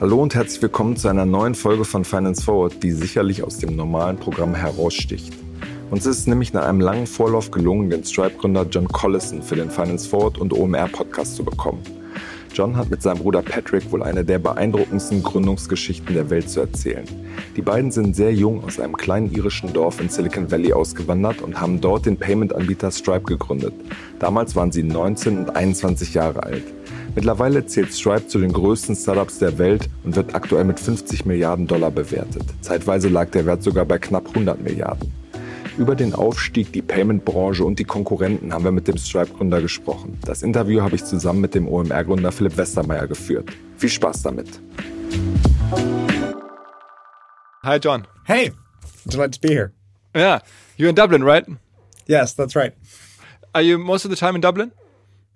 Hallo und herzlich willkommen zu einer neuen Folge von Finance Forward, die sicherlich aus dem normalen Programm heraussticht. Uns ist es nämlich nach einem langen Vorlauf gelungen, den Stripe-Gründer John Collison für den Finance Forward und OMR-Podcast zu bekommen. John hat mit seinem Bruder Patrick wohl eine der beeindruckendsten Gründungsgeschichten der Welt zu erzählen. Die beiden sind sehr jung aus einem kleinen irischen Dorf in Silicon Valley ausgewandert und haben dort den Payment-Anbieter Stripe gegründet. Damals waren sie 19 und 21 Jahre alt. Mittlerweile zählt Stripe zu den größten Startups der Welt und wird aktuell mit 50 Milliarden Dollar bewertet. Zeitweise lag der Wert sogar bei knapp 100 Milliarden. Über den Aufstieg, die Payment-Branche und die Konkurrenten haben wir mit dem Stripe-Gründer gesprochen. Das Interview habe ich zusammen mit dem OMR-Gründer Philipp Westermeier geführt. Viel Spaß damit. Hi, John. Hey, delighted to be here. Yeah, you're in Dublin, right? Yes, that's right. Are you most of the time in Dublin?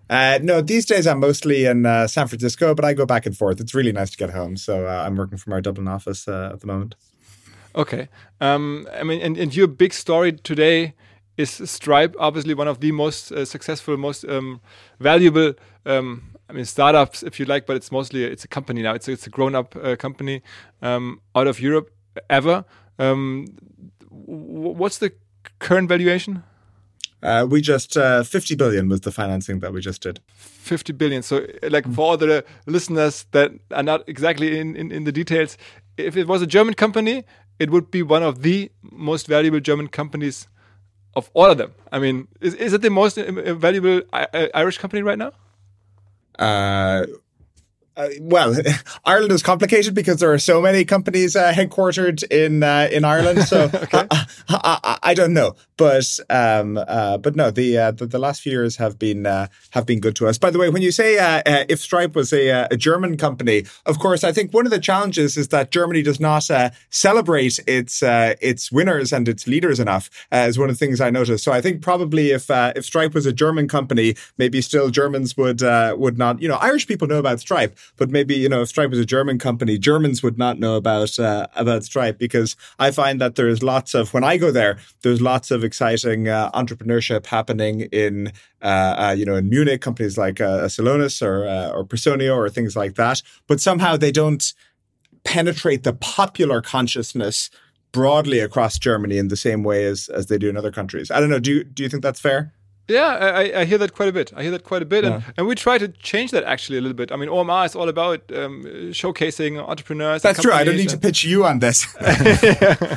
Uh, no, these days I'm mostly in uh, San Francisco, but I go back and forth. It's really nice to get home. So uh, I'm working from our Dublin office uh, at the moment. Okay. Um, I mean, and, and your big story today is Stripe, obviously one of the most uh, successful, most um, valuable. Um, I mean, startups, if you like, but it's mostly it's a company now. It's a, it's a grown-up uh, company um, out of Europe ever. Um, what's the current valuation? Uh, we just uh, 50 billion was the financing that we just did. 50 billion. So, like for all the listeners that are not exactly in, in, in the details, if it was a German company, it would be one of the most valuable German companies of all of them. I mean, is, is it the most uh, valuable Irish company right now? Uh, uh, well, Ireland is complicated because there are so many companies uh, headquartered in uh, in Ireland. So okay. I, I, I, don't know, but um, uh, but no, the, uh, the, the last few years have been uh, have been good to us. By the way, when you say if Stripe was a, a, German company, of course, I think one of the challenges is that Germany does not celebrate its its winners and its leaders enough. is one of the things I noticed. So I think probably if if Stripe was a German company, maybe still Germans would would not. You know, Irish people know about Stripe but maybe you know if Stripe was a German company, Germans would not know about uh, about Stripe because I find that there is lots of when I go there, there's lots of exciting uh, entrepreneurship happening in uh, uh you know in Munich, companies like uh, Celonis or uh, or Personio or things like that, but somehow they don't penetrate the popular consciousness broadly across Germany in the same way as as they do in other countries. I don't know. Do you, do you think that's fair? Yeah, I, I, hear that quite a bit. I hear that quite a bit, yeah. and, and we try to change that actually a little bit. I mean, OMR is all about um, showcasing entrepreneurs. That's true. I don't need to pitch you on this. yeah.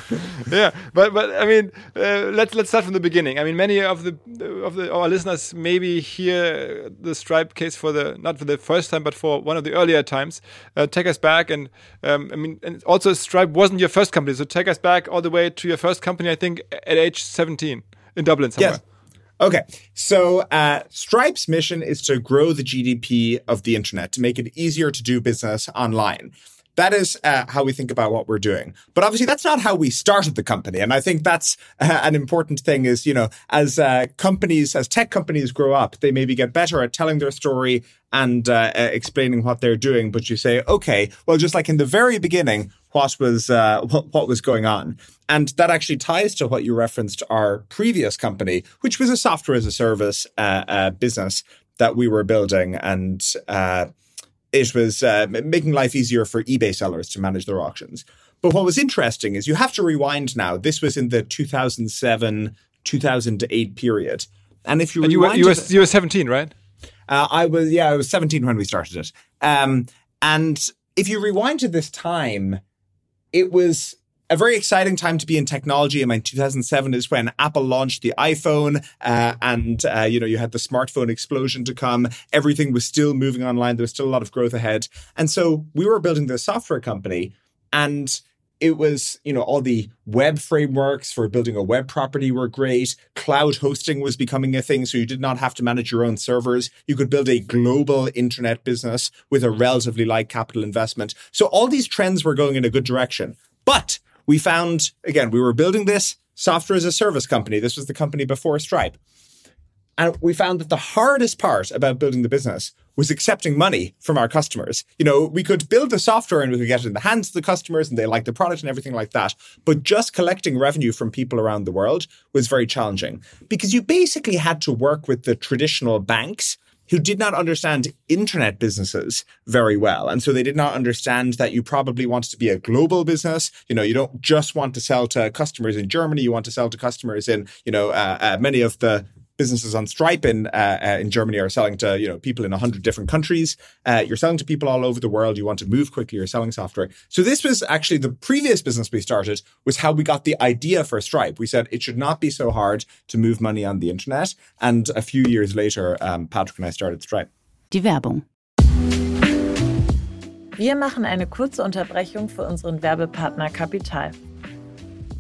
yeah, but but I mean, uh, let's let's start from the beginning. I mean, many of the of the our listeners maybe hear the Stripe case for the not for the first time, but for one of the earlier times. Uh, take us back, and um, I mean, and also Stripe wasn't your first company, so take us back all the way to your first company. I think at age seventeen in Dublin somewhere. Yes. Okay, so uh, Stripe's mission is to grow the GDP of the internet, to make it easier to do business online. That is uh, how we think about what we're doing. But obviously, that's not how we started the company. And I think that's uh, an important thing is, you know, as uh, companies, as tech companies grow up, they maybe get better at telling their story and uh, explaining what they're doing. But you say, okay, well, just like in the very beginning, what was uh, what, what was going on. And that actually ties to what you referenced our previous company, which was a software as a service uh, uh, business that we were building. And uh, it was uh, making life easier for eBay sellers to manage their auctions. But what was interesting is you have to rewind now. This was in the 2007, 2008 period. And if you, and you were, you, were, you were 17, right? Uh, I was, yeah, I was 17 when we started it. Um, and if you rewind to this time, it was a very exciting time to be in technology. I mean, 2007 is when Apple launched the iPhone, uh, and uh, you know you had the smartphone explosion to come. Everything was still moving online. There was still a lot of growth ahead, and so we were building this software company, and it was, you know, all the web frameworks for building a web property were great. Cloud hosting was becoming a thing. So you did not have to manage your own servers. You could build a global internet business with a relatively light capital investment. So all these trends were going in a good direction. But we found, again, we were building this software as a service company. This was the company before Stripe. And we found that the hardest part about building the business was accepting money from our customers. You know, we could build the software and we could get it in the hands of the customers and they like the product and everything like that. But just collecting revenue from people around the world was very challenging because you basically had to work with the traditional banks who did not understand internet businesses very well. And so they did not understand that you probably wanted to be a global business. You know, you don't just want to sell to customers in Germany. You want to sell to customers in, you know, uh, uh, many of the businesses on Stripe in uh, uh, in Germany are selling to you know people in hundred different countries. Uh, you're selling to people all over the world. You want to move quickly. You're selling software. So this was actually the previous business we started was how we got the idea for Stripe. We said it should not be so hard to move money on the internet. And a few years later, um, Patrick and I started Stripe. Die Werbung. Wir machen eine kurze Unterbrechung für unseren Werbepartner Kapital.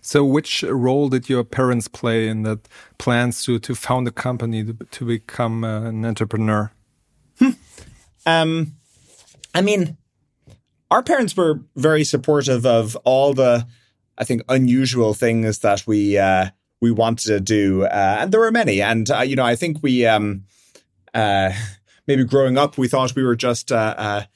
So, which role did your parents play in that plans to to found a company to, to become uh, an entrepreneur? Um, I mean, our parents were very supportive of all the, I think, unusual things that we uh, we wanted to do, uh, and there were many. And uh, you know, I think we um, uh, maybe growing up, we thought we were just uh,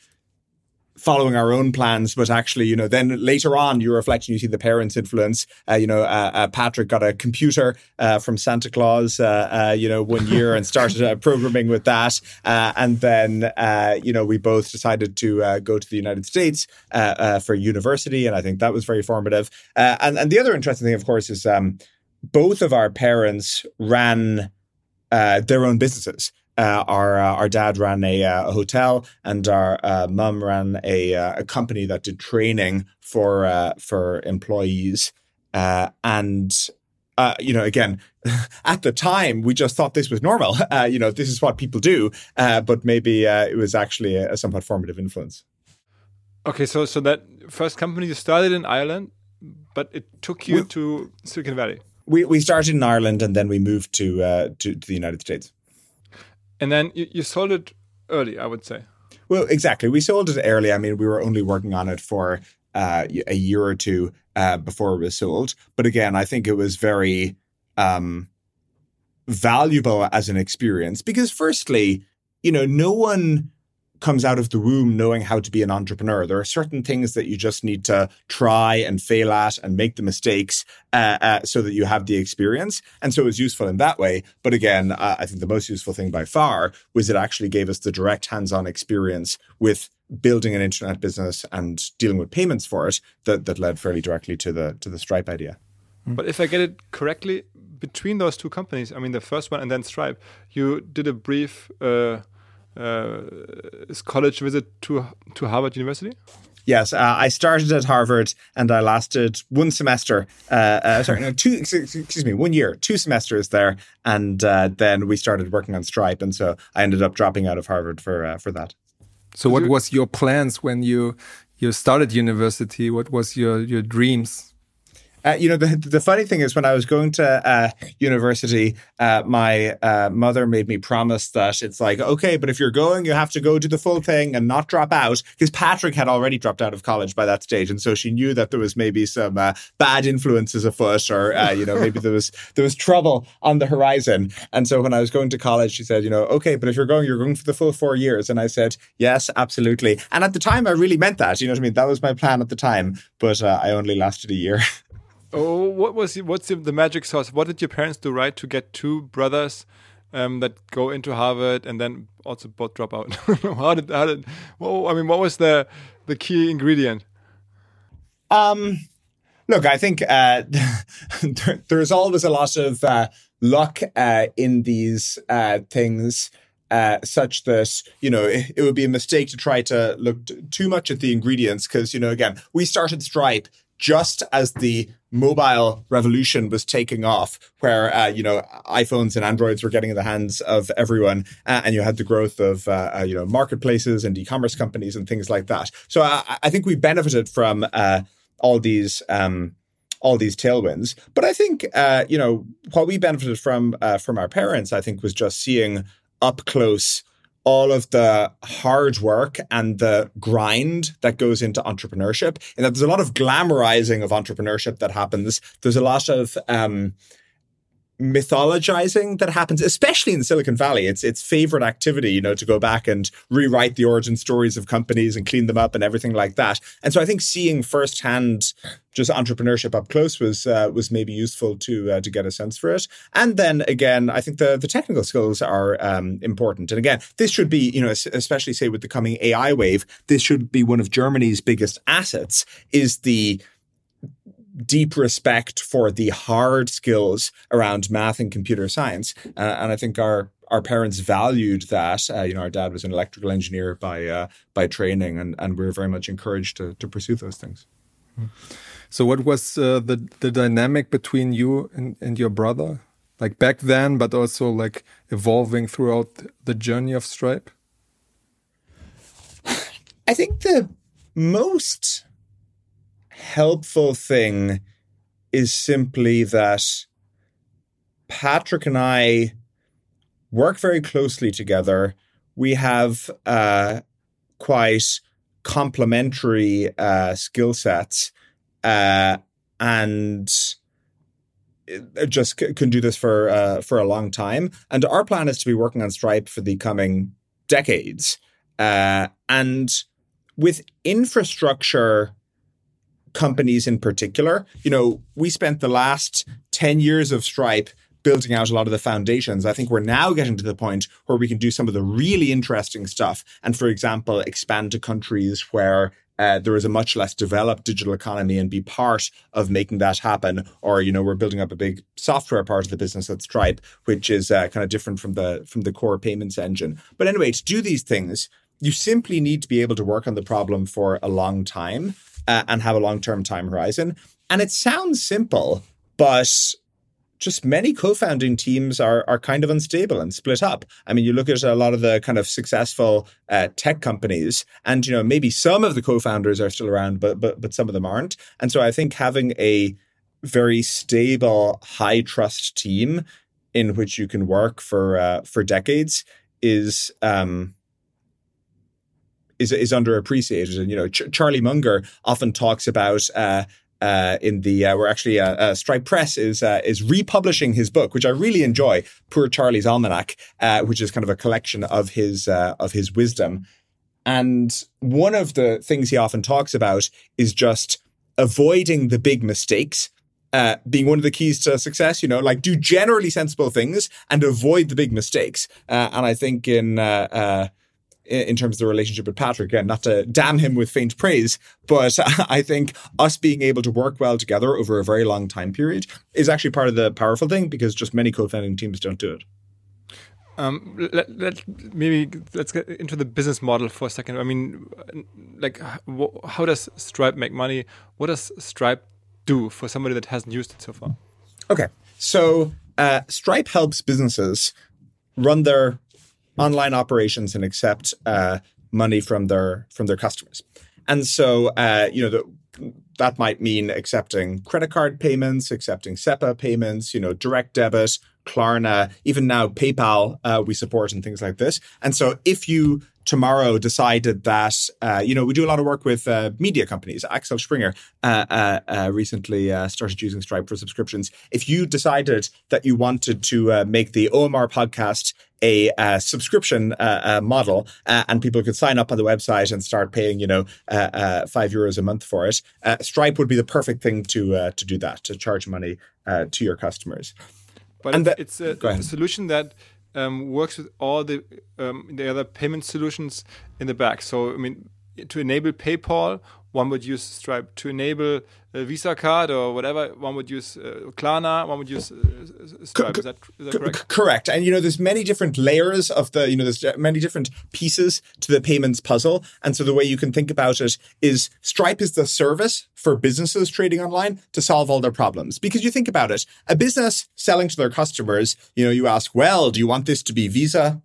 following our own plans, but actually, you know, then later on, you reflect and you see the parents' influence. Uh, you know, uh, uh, Patrick got a computer uh, from Santa Claus, uh, uh, you know, one year and started programming with that. and then, you know, we both decided to go to the United States for university. And I think that was very formative. and, and the other interesting thing, of course, is um, both of our parents ran their own businesses. Uh, our uh, our dad ran a, uh, a hotel, and our uh, mum ran a, uh, a company that did training for uh, for employees. and you know, again, at the time, we just thought this was normal. you know, this is what people do. but maybe it was actually a, a, somewhat formative influence. Okay, so so that first company you started in Ireland, but it took you we, to Silicon Valley. We we started in Ireland, and then we moved to to, to the United States. And then you, you sold it early, I would say. Well, exactly. We sold it early. I mean, we were only working on it for uh, a year or two uh, before it was sold. But again, I think it was very um, valuable as an experience because, firstly, you know, no one comes out of the womb knowing how to be an entrepreneur. There are certain things that you just need to try and fail at and make the mistakes uh, uh, so that you have the experience. And so it was useful in that way. But again, uh, I think the most useful thing by far was it actually gave us the direct hands on experience with building an internet business and dealing with payments for it that, that led fairly directly to the to the Stripe idea. But if I get it correctly, between those two companies, I mean the first one and then Stripe, you did a brief uh, uh, college visit to to Harvard University? Yes, uh, I started at Harvard and I lasted one semester. Uh, uh, sorry, no, two. Excuse me, one year, two semesters there, and uh, then we started working on Stripe, and so I ended up dropping out of Harvard for uh, for that. So, what was your plans when you you started university? What was your your dreams? Uh, you know, the the funny thing is, when I was going to uh, university, uh, my uh, mother made me promise that it's like, okay, but if you're going, you have to go do the full thing and not drop out, because Patrick had already dropped out of college by that stage, and so she knew that there was maybe some uh, bad influences afoot, or uh, you know, maybe there was there was trouble on the horizon. And so when I was going to college, she said, you know, okay, but if you're going, you're going for the full four years, and I said, yes, absolutely. And at the time, I really meant that. You know what I mean? That was my plan at the time, but I only lasted a year. Oh, what was what's the, the magic sauce? What did your parents do right to get two brothers um, that go into Harvard and then also both drop out? how did how did? Well, I mean, what was the the key ingredient? Um, look, I think uh, there, there's always a lot of uh, luck uh, in these uh, things. Uh, such that you know it, it, would be a mistake to try to look t- too much at the ingredients because you know again we started Stripe just as the mobile revolution was taking off, where uh, you know iPhones and Androids were getting in the hands of everyone, uh, and you had the growth of uh, uh you know marketplaces and e-commerce companies and things like that. So I, I think we benefited from uh, all these. Um, all these tailwinds, but I think uh, you know what we benefited from from our parents. I think was just seeing up close all of the hard work and the grind that goes into entrepreneurship. And that there's a lot of glamorizing of entrepreneurship that happens. There's a lot of um, mythologizing that happens, especially in Silicon Valley. It's its favorite activity, you know, to go back and rewrite the origin stories of companies and clean them up and everything like that. And so I think seeing firsthand just entrepreneurship up close was uh, was maybe useful to uh, to get a sense for it. And then again, I think the the technical skills are um, important. And again, this should be, you know, especially say with the coming AI wave, this should be one of Germany's biggest assets is the deep respect for the hard skills around math and computer science. Uh, and I think our our parents valued that. Uh, you know, our dad was an electrical engineer by uh, by training, and and we were very much encouraged to to pursue those things. So, what was uh, the the dynamic between you and, and your brother, like back then, but also like evolving throughout the journey of Stripe? I think the most helpful thing is simply that Patrick and I work very closely together. We have uh, quite complementary uh, skill sets uh, and just c- can do this for uh, for a long time. And our plan is to be working on Stripe for the coming decades. Uh, and with infrastructure companies in particular. You know, we spent the last 10 years of Stripe building out a lot of the foundations. I think we're now getting to the point where we can do some of the really interesting stuff. And for example, expand to countries where uh, there is a much less developed digital economy and be part of making that happen. Or you know, we're building up a big software part of the business at Stripe, which is uh, kind of different from the from the core payments engine. But anyway, to do these things, you simply need to be able to work on the problem for a long time uh, and have a long term time horizon. And it sounds simple, but just many co-founding teams are are kind of unstable and split up. I mean, you look at a lot of the kind of successful uh, tech companies, and you know maybe some of the co-founders are still around, but but but some of them aren't. And so I think having a very stable, high trust team in which you can work for uh, for decades is um, is is underappreciated. And you know, Ch- Charlie Munger often talks about. Uh, uh, in the uh, we're actually uh, uh Stripe Press is uh, is republishing his book, which I really enjoy, Poor Charlie's Almanack, uh, which is kind of a collection of his of his wisdom. And one of the things he often talks about is just avoiding the big mistakes. Uh, being one of the keys to success, you know, like do generally sensible things and avoid the big mistakes. Uh, and I think in in terms of the relationship with Patrick. Again, not to damn him with faint praise, but I think us being able to work well together over a very long time period is actually part of the powerful thing because just many co-founding teams don't do it. Um, let, let, maybe let's get into the business model for a second. I mean, like, how does Stripe make money? What does Stripe do for somebody that hasn't used it so far? Okay, so uh, Stripe helps businesses run their online operations and accept uh, money from their from their customers. And so, uh, you know, the, that might mean accepting credit card payments, accepting SEPA payments, you know, direct debit, Klarna, even now PayPal uh, we support and things like this. And so, if you tomorrow decided that uh, you know we do a lot of work with uh, media companies. Axel Springer uh, uh, uh recently uh, started using Stripe for subscriptions. If you decided that you wanted to make the OMR podcast a subscription model, and people could sign up on the website and start paying, you know, five euros a month for it, Stripe would be the perfect thing to to do that to charge money to your customers. But and it's, it's a, a solution that um, works with all the um, the other payment solutions in the back. So I mean, to enable PayPal, one would use Stripe. To enable a Visa card or whatever, one would use uh, Klarna. One would use uh, Stripe. Is that, is that correct? correct. And you know, there's many different layers of the. You know, there's many different pieces to the payments puzzle. And so the way you can think about it is Stripe is the service for businesses trading online to solve all their problems. Because you think about it, a business selling to their customers, you know, you ask, well, do you want this to be Visa?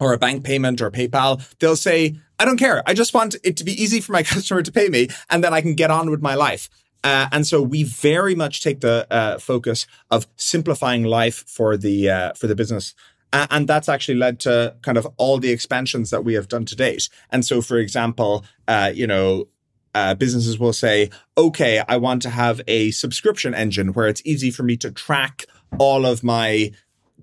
or a bank payment or PayPal, they'll say, I don't care. I just want it to be easy for my customer to pay me and then I can get on with my life. Uh, and so we very much take the uh, focus of simplifying life for the uh, for the business, and that's actually led to kind of all the expansions that we have done to date. And so, for example, uh, you know, uh, businesses will say, "Okay, I want to have a subscription engine where it's easy for me to track all of my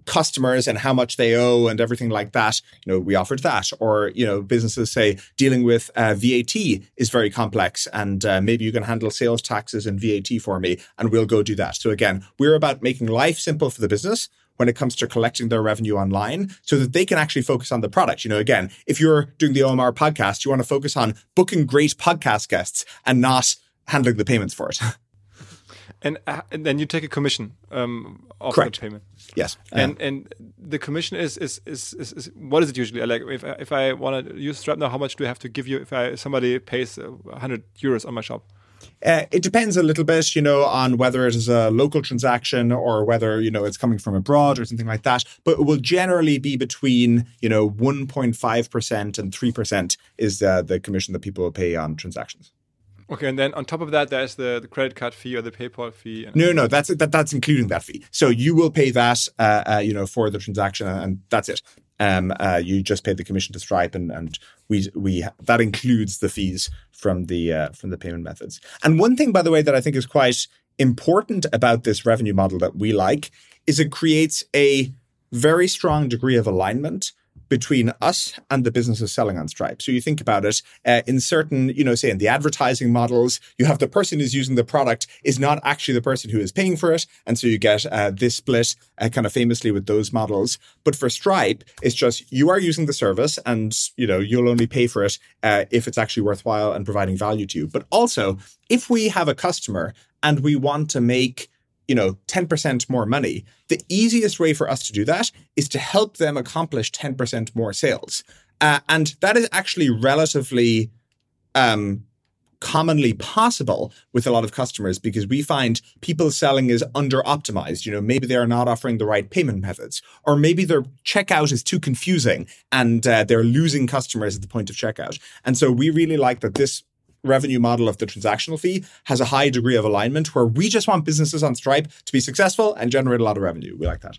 customers and how much they owe and everything like that. You know, we offered that. Or, you know, businesses say dealing with uh, VAT is very complex and uh, maybe you can handle sales taxes and VAT for me and we'll go do that. So again, we're about making life simple for the business when it comes to collecting their revenue online so that they can actually focus on the product. You know, again, if you're doing the OMR podcast, you want to focus on booking great podcast guests and not handling the payments for it. and, uh, and then you take a commission um, of Correct. the payment. Yes. And and the commission is is, is is is what is it usually like if I, if I want to use Stripe now how much do I have to give you if I somebody pays 100 euros on my shop uh, it depends a little bit, you know, on whether it is a local transaction or whether, you know, it's coming from abroad or something like that. But it will generally be between, you know, 1.5% and 3% is uh, the commission that people will pay on transactions. Okay, and then on top of that, there's the, the credit card fee or the PayPal fee. And no, no, that's that, that's including that fee. So you will pay that, uh, uh, you know, for the transaction, and that's it. Um, uh, you just pay the commission to Stripe, and and we we that includes the fees from the uh, from the payment methods. And one thing, by the way, that I think is quite important about this revenue model that we like is it creates a very strong degree of alignment between us and the businesses selling on Stripe. So you think about it uh, in certain, you know, say in the advertising models, you have the person who's using the product is not actually the person who is paying for it. And so you get uh, this split uh, kind of famously with those models. But for Stripe, it's just you are using the service and, you know, you'll only pay for it uh, if it's actually worthwhile and providing value to you. But also, if we have a customer and we want to make you know, 10% more money, the easiest way for us to do that is to help them accomplish 10% more sales. Uh, and that is actually relatively um, commonly possible with a lot of customers because we find people selling is under optimized. You know, maybe they are not offering the right payment methods, or maybe their checkout is too confusing and uh, they're losing customers at the point of checkout. And so we really like that this revenue model of the transactional fee has a high degree of alignment where we just want businesses on Stripe to be successful and generate a lot of revenue. We like that.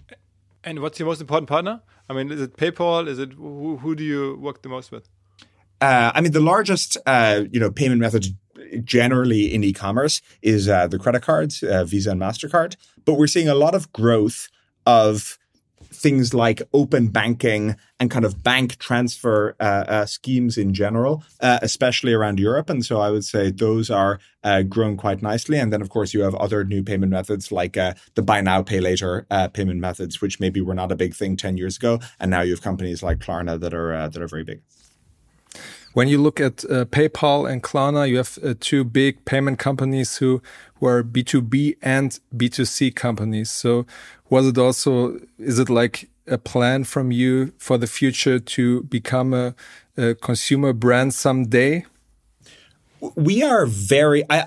And what's your most important partner? I mean, is it PayPal? Is it who, who do you work the most with? Uh, I mean, the largest, uh, you know, payment method generally in e-commerce is uh, the credit cards, uh, Visa and Mastercard. But we're seeing a lot of growth of things like open banking and kind of bank transfer uh, uh, schemes in general, uh, especially around Europe. And so I would say those are uh, grown quite nicely. And then, of course, you have other new payment methods like uh, the buy now, pay later uh, payment methods, which maybe were not a big thing 10 years ago. And now you have companies like Klarna that are, that are very big. When you look at uh, PayPal and Klarna, you have uh, two big payment companies who, who are B2B and B2C companies. So was it also, is it like a plan from you for the future to become a, a consumer brand someday? We are very, I,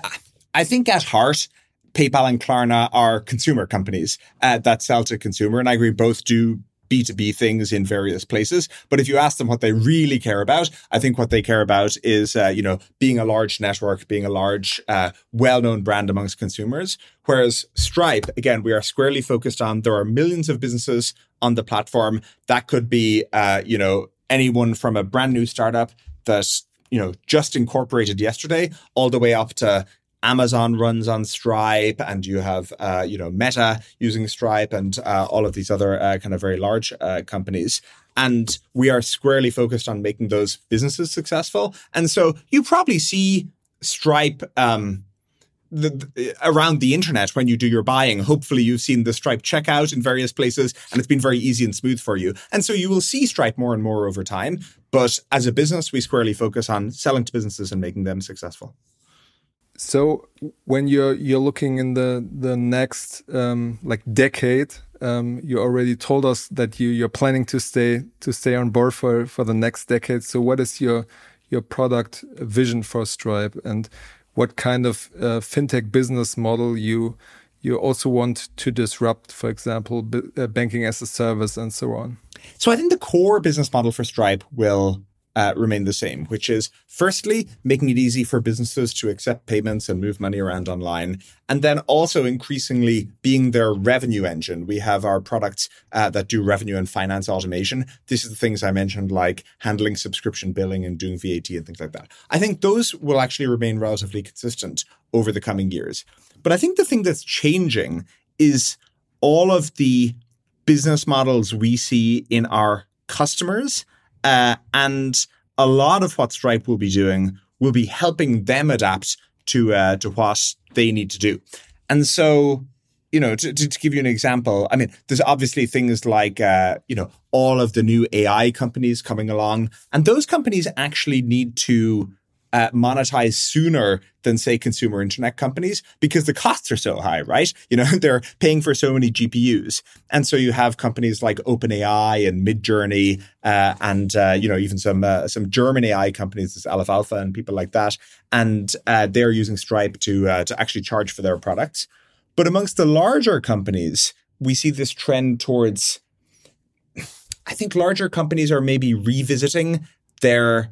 I think at heart, PayPal and Klarna are consumer companies uh, that sell to consumer. And I agree, both do B2B things in various places. But if you ask them what they really care about, I think what they care about is, uh, you know, being a large network, being a large, uh, well-known brand amongst consumers. Whereas Stripe, again, we are squarely focused on, there are millions of businesses on the platform. That could be, uh, you know, anyone from a brand new startup that, you know, just incorporated yesterday all the way up to Amazon runs on Stripe, and you have uh, you know Meta using Stripe, and uh, all of these other uh, kind of very large uh, companies. And we are squarely focused on making those businesses successful. And so you probably see Stripe um, the, the, around the internet when you do your buying. Hopefully, you've seen the Stripe checkout in various places, and it's been very easy and smooth for you. And so you will see Stripe more and more over time. But as a business, we squarely focus on selling to businesses and making them successful. So when you're you're looking in the the next um, like decade, um, you already told us that you you're planning to stay to stay on board for for the next decade. So what is your your product vision for Stripe and what kind of uh, fintech business model you you also want to disrupt, for example, uh, banking as a service and so on? So I think the core business model for Stripe will uh, remain the same, which is firstly, making it easy for businesses to accept payments and move money around online. And then also increasingly being their revenue engine. We have our products uh, that do revenue and finance automation. This is the things I mentioned, like handling subscription billing and doing VAT and things like that. I think those will actually remain relatively consistent over the coming years. But I think the thing that's changing is all of the business models we see in our customers uh, and a lot of what Stripe will be doing will be helping them adapt to uh, to what they need to do. And so, you know, to, to, to, give you an example, I mean, there's obviously things like, uh, you know, all of the new AI companies coming along, and those companies actually need to uh, monetize sooner than say consumer internet companies because the costs are so high, right? You know, they're paying for so many GPUs. And so you have companies like OpenAI and Midjourney, uh, and, uh, you know, even some, uh, some German AI companies, this Aleph Alpha and people like that. And, uh, they're using Stripe to, uh, to actually charge for their products. But amongst the larger companies, we see this trend towards, I think larger companies are maybe revisiting their,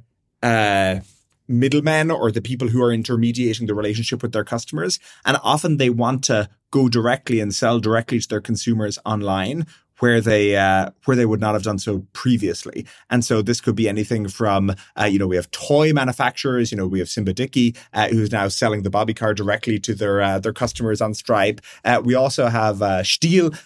middlemen or the people who are intermediating the relationship with their customers. And often they want to go directly and sell directly to their consumers online where they uh, where they would not have done so previously. And so this could be anything from uh, you know we have toy manufacturers, you know we have Simba Dickie uh, who's now selling the Bobby car directly to their uh, their customers on Stripe. Uh, we also have uh, Stihl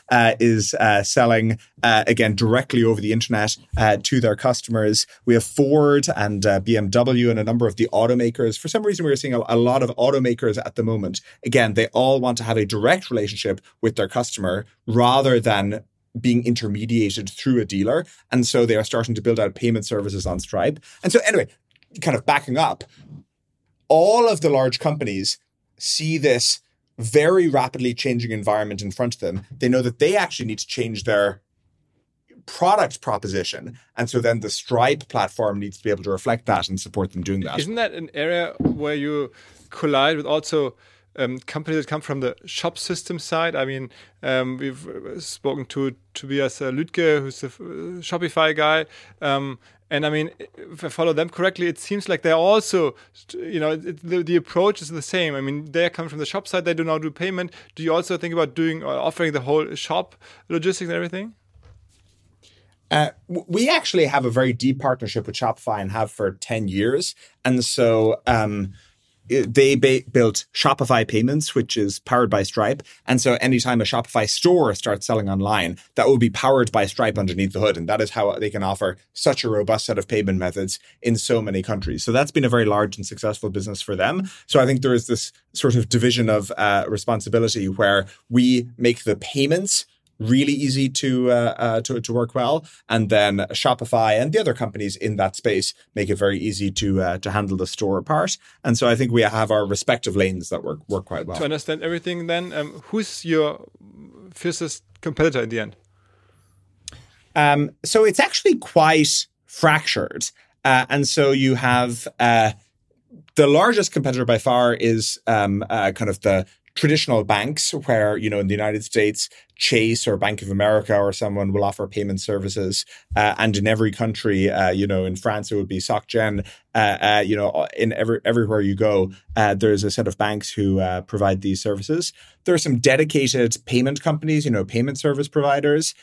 is selling again directly over the internet to their customers. We have Ford and BMW and a number of the automakers. For some reason, we're seeing a, a lot of automakers at the moment. Again, they all want to have a direct relationship with their customer rather than being intermediated through a dealer. And so they are starting to build out payment services on Stripe. And so, anyway, kind of backing up, all of the large companies see this very rapidly changing environment in front of them. They know that they actually need to change their product proposition. And so then the Stripe platform needs to be able to reflect that and support them doing that. Isn't that an area where you collide with also um, companies that come from the shop system side. I mean, um, we've uh, spoken to Tobias uh, Lütke, who's a uh, Shopify guy. Um, and I mean, if I follow them correctly, it seems like they're also, you know, it, the, the approach is the same. I mean, they're coming from the shop side, they do not do payment. Do you also think about doing or offering the whole shop logistics and everything? Uh, we actually have a very deep partnership with Shopify and have for 10 years. And so, um, they ba- built Shopify Payments, which is powered by Stripe. And so anytime a Shopify store starts selling online, that will be powered by Stripe underneath the hood. And that is how they can offer such a robust set of payment methods in so many countries. So that's been a very large and successful business for them. So I think there is this sort of division of uh, responsibility where we make the payments really easy to, uh, uh, to to work well, and then Shopify and the other companies in that space make it very easy to uh, to handle the store part. And so I think we have our respective lanes that work work quite well. To understand everything, then um, who's your fiercest competitor in the end? Um, so it's actually quite fractured, uh, and so you have uh, the largest competitor by far is um, uh, kind of the traditional banks where, you know, in the United States, Chase or Bank of America or someone will offer payment services. Uh, and in every country, uh, you know, in France, it would be SocGen. Uh, uh you know, in every, everywhere you go, uh, there's a set of banks who uh, provide these services. There are some dedicated payment companies, you know, payment service providers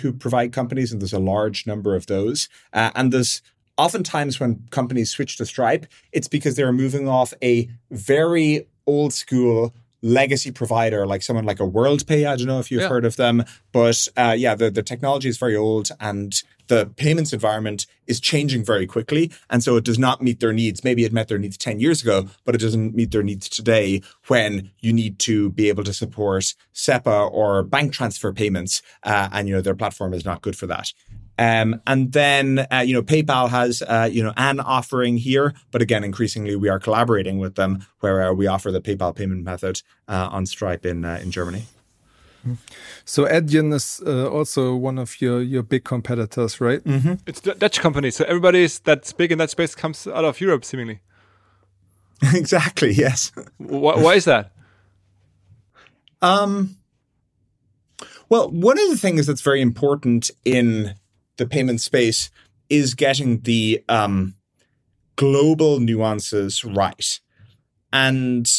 who provide companies, and there's a large number of those. and there's oftentimes when companies switch to Stripe, it's because they're moving off a very old school legacy provider like someone like a WorldPay. I don't know if you've yeah. heard of them, but uh, yeah, the, the technology is very old and the payments environment is changing very quickly. And so it does not meet their needs. Maybe it met their needs 10 years ago, but it doesn't meet their needs today when you need to be able to support SEPA or bank transfer payments. Uh, and, you know, their platform is not good for that. Um, and then, uh, you know, PayPal has, uh, you know, an offering here, but again, increasingly we are collaborating with them where uh, we offer the PayPal payment method uh, on Stripe in uh, in Germany. So Adyen is uh, also one of your your big competitors, right? Mm -hmm. It's a Dutch company, so everybody that's big in that space comes out of Europe, seemingly. exactly. Yes. why, why is that? Um. Well, one of the things that's very important in the payment space is getting the um, global nuances right. And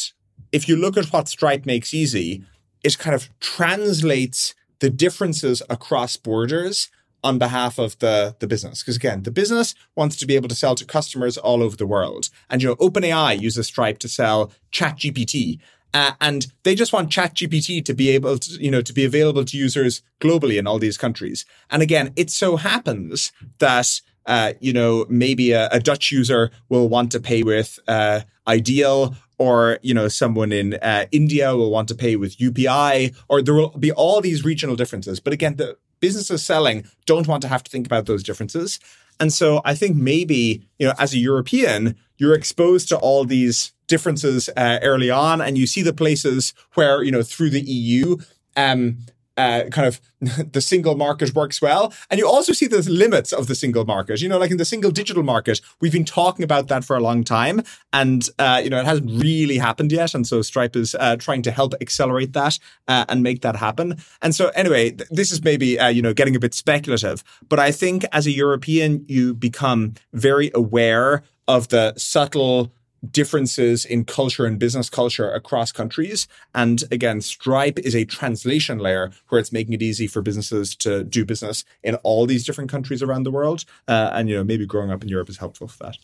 if you look at what Stripe makes easy, it kind of translates the differences across borders on behalf of the, the business. Because again, the business wants to be able to sell to customers all over the world. And, you know, OpenAI uses Stripe to sell ChatGPT. Uh, and they just want ChatGPT to be able to, you know, to be available to users globally in all these countries. And again, it so happens that uh, you know, maybe a, a, Dutch user will want to pay with uh, iDEAL, or you know, someone in uh, India will want to pay with UPI, or there will be all these regional differences. But again, the businesses selling don't want to have to think about those differences. And so I think maybe, you know, as a European, you're exposed to all these differences uh, early on, and you see the places where, you know, through the EU, um, uh, kind of the single market works well. And you also see the limits of the single market. You know, like in the single digital market, we've been talking about that for a long time. And, uh, you know, it hasn't really happened yet. And so Stripe is uh, trying to help accelerate that uh, and make that happen. And so, anyway, th- this is maybe, uh, you know, getting a bit speculative. But I think as a European, you become very aware of the subtle differences in culture and business culture across countries. And again, Stripe is a translation layer where it's making it easy for businesses to do business in all these different countries around the world. Uh, and, you know, maybe growing up in Europe is helpful for that.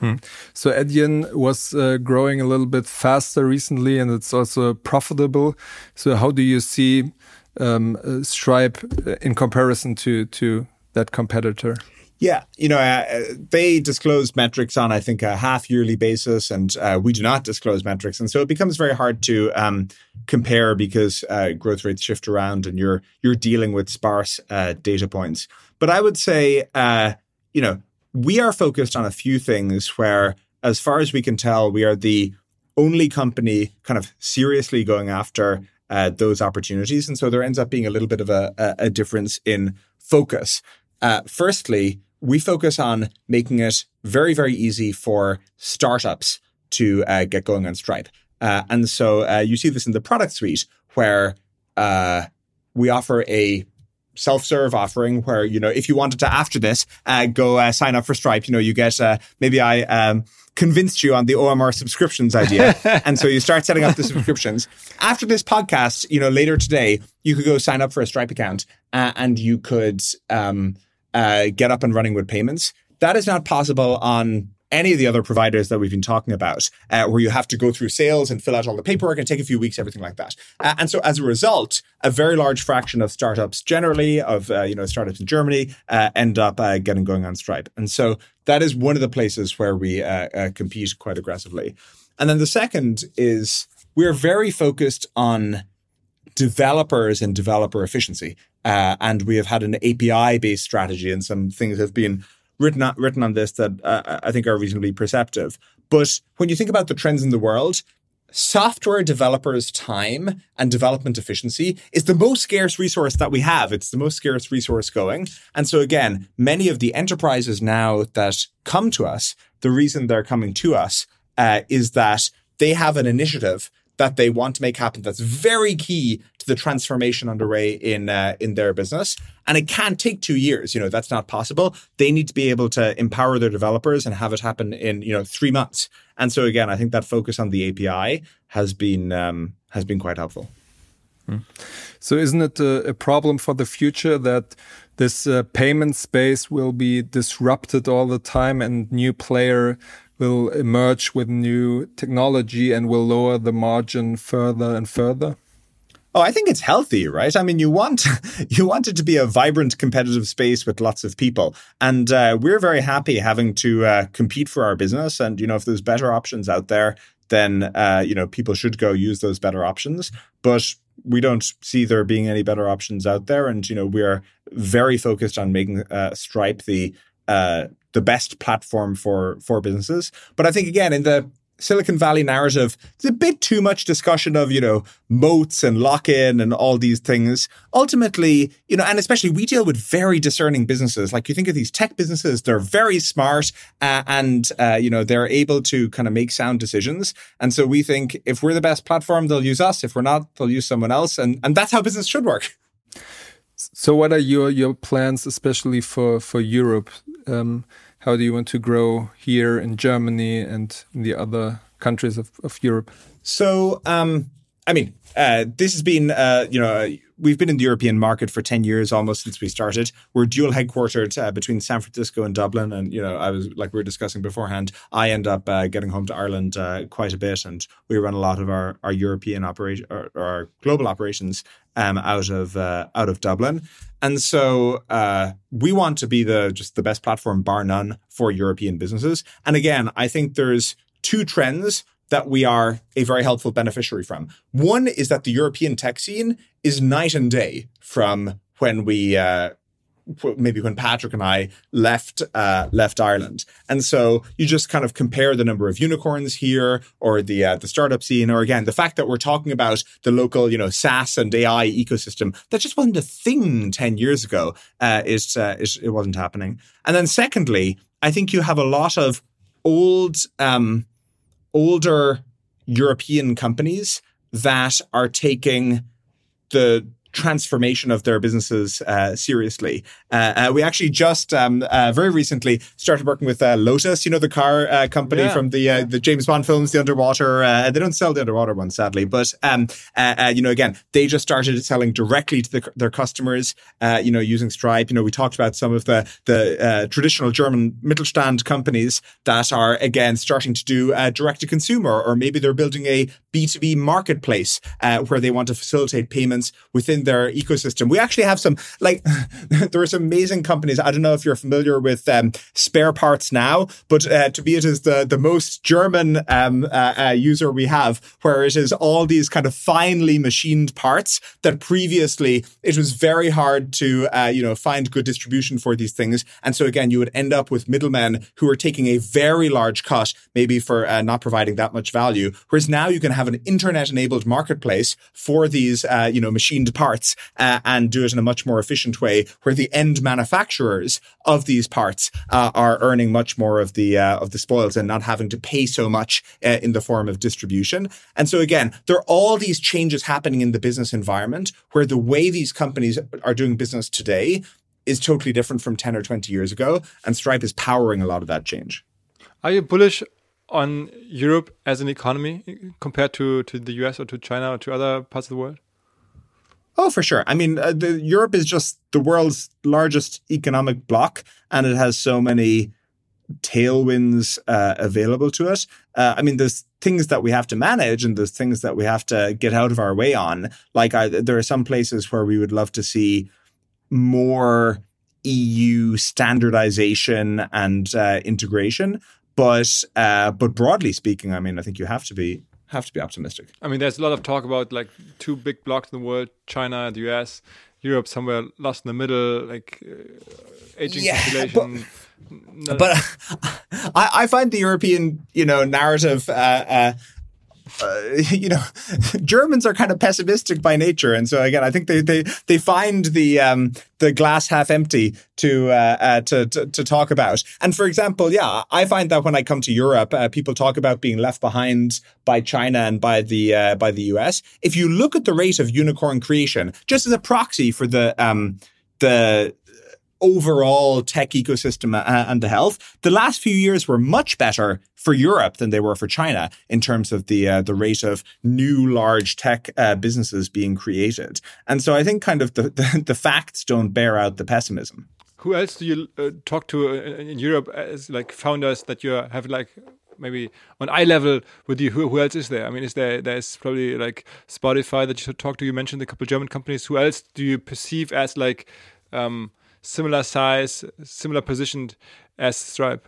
Hmm. So Adyen was uh, growing a little bit faster recently, and it's also profitable. So how do you see um, uh, Stripe uh, in comparison to to that competitor? Yeah, you know, uh, they disclose metrics on, I think, a half yearly basis, and uh, we do not disclose metrics, and so it becomes very hard to um, compare because uh, growth rates shift around, and you're you're dealing with sparse uh, data points. But I would say, uh, you know, we are focused on a few things where, as far as we can tell, we are the only company kind of seriously going after uh, those opportunities, and so there ends up being a little bit of a, a, a difference in focus. firstly we focus on making it very, very easy for startups to uh, get going on Stripe. Uh, and so uh, you see this in the product suite where uh, we offer a self-serve offering where, you know, if you wanted to after this, uh, go uh, sign up for Stripe, you know, you get, maybe I um, convinced you on the OMR subscriptions idea. and so you start setting up the subscriptions. After this podcast, you know, later today, you could go sign up for a Stripe account and you could, um, uh, get up and running with payments. That is not possible on any of the other providers that we've been talking about, uh, where you have to go through sales and fill out all the paperwork and take a few weeks, everything like that. Uh, and so, as a result, a very large fraction of startups, generally of uh, you know startups in Germany, uh, end up uh, getting going on Stripe. And so, that is one of the places where we uh, compete quite aggressively. And then the second is we're very focused on developers and developer efficiency. Uh, and we have had an API based strategy, and some things have been written on, written on this that uh, I think are reasonably perceptive. But when you think about the trends in the world, software developers' time and development efficiency is the most scarce resource that we have. It's the most scarce resource going. And so, again, many of the enterprises now that come to us, the reason they're coming to us uh, is that they have an initiative that they want to make happen that's very key to the transformation underway in uh, in their business. And it can't take 2 years you know that's not possible. They need to be able to empower their developers and have it happen in you know 3 months. And so again i think that focus on the api has been um, has been quite helpful. Hmm. so isn't it a, a, problem for the future that this uh, payment space will be disrupted all the time and new player will emerge with new technology and will lower the margin further and further? Oh, I think it's healthy, right? I mean, you want you want it to be a vibrant, competitive space with lots of people, and uh, we're very happy having to uh, compete for our business. And you know, if there's better options out there, then uh, you know people should go use those better options. But we don't see there being any better options out there, and you know, we're very focused on making uh, Stripe the uh, the best platform for for businesses. But I think again in the Silicon Valley narrative, there's a bit too much discussion of, you know, moats and lock in and all these things. Ultimately, you know, and especially we deal with very discerning businesses. Like you think of these tech businesses, they're very smart uh, and, uh, you know, they're able to kind of make sound decisions. And so we think if we're the best platform, they'll use us. If we're not, they'll use someone else. And, and that's how business should work. So what are your, your plans, especially for, for Europe? Um, how do you want to grow here in Germany and in the other countries of, of Europe? So, um, I mean, uh, this has been, uh, you know, we've been in the European market for 10 years almost since we started. We're dual headquartered uh, between San Francisco and Dublin. And, you know, I was like we were discussing beforehand, I end up uh, getting home to Ireland uh, quite a bit. And we run a lot of our, our European operation or, or our global operations um, out of uh, out of Dublin. And so uh, we want to be the just the best platform, bar none, for European businesses. And again, I think there's two trends that we are a very helpful beneficiary from. One is that the European tech scene is night and day from when we uh, maybe when Patrick and I left uh, left Ireland, and so you just kind of compare the number of unicorns here, or the uh, the startup scene, or again the fact that we're talking about the local, you know, SaaS and AI ecosystem that just wasn't a thing ten years ago. Uh, is, uh, is it wasn't happening, and then secondly, I think you have a lot of old, um, older European companies that are taking the transformation of their businesses uh, seriously. Uh, uh, we actually just um, uh, very recently started working with uh, Lotus, you know, the car uh, company yeah. from the the James Bond films, the underwater. they don't sell the underwater ones, sadly, but um, you know, again, they just started selling directly to the, their customers. you know, using Stripe. You know, we talked about some of the the traditional German Mittelstand companies that are again starting to do direct to consumer, or maybe they're building a B two B marketplace where they want to facilitate payments within in their ecosystem. We actually have some, like, there are some amazing companies. I don't know if you're familiar with um, Spare Parts Now, but uh, Tobias it is the, the most German um, uh, uh, user we have, where it is all these kind of finely machined parts that previously it was very hard to, uh, you know, find good distribution for these things. And so again, you would end up with middlemen who are taking a very large cut, maybe for uh, not providing that much value. Whereas now you can have an internet enabled marketplace for these, uh, you know, machined parts parts uh, and do it in a much more efficient way where the end manufacturers of these parts uh, are earning much more of the uh, of the spoils and not having to pay so much uh, in the form of distribution. And so again, there are all these changes happening in the business environment where the way these companies are doing business today is totally different from 10 or 20 years ago and Stripe is powering a lot of that change. Are you bullish on Europe as an economy compared to, to the US or to China or to other parts of the world? Oh, for sure. I mean, uh, the, Europe is just the world's largest economic bloc, and it has so many tailwinds uh, available to it. Uh, I mean, there's things that we have to manage, and there's things that we have to get out of our way on. Like, I, there are some places where we would love to see more EU standardization and uh, integration. But uh, but broadly speaking, I mean, I think you have to be have to be optimistic. I mean, there's a lot of talk about like two big blocks in the world: China, and the US, Europe, somewhere lost in the middle, like uh, aging yeah, population. But, but I, I, find the European, you know, narrative uh, uh, you know, Germans are kind of pessimistic by nature, and so again, I think they they they find the um, the glass half empty to, uh, uh, to, to to talk about. And for example, yeah, I find that when I come to Europe, uh, people talk about being left behind by China and by the uh, by the US. If you look at the rate of unicorn creation, just as a proxy for the um, the overall tech ecosystem uh, and the health. The last few years were much better for Europe than they were for China in terms of the uh, the rate of new large tech uh, businesses being created. And so I think kind of the, the, the facts don't bear out the pessimism. Who else do you uh, talk to uh, in Europe as like founders that you have like maybe on eye level with you, who, who else is there? I mean, is there there's probably like Spotify that you should talk to. You mentioned a couple German companies. Who else do you perceive as like um, similar size, similar positioned as Stripe?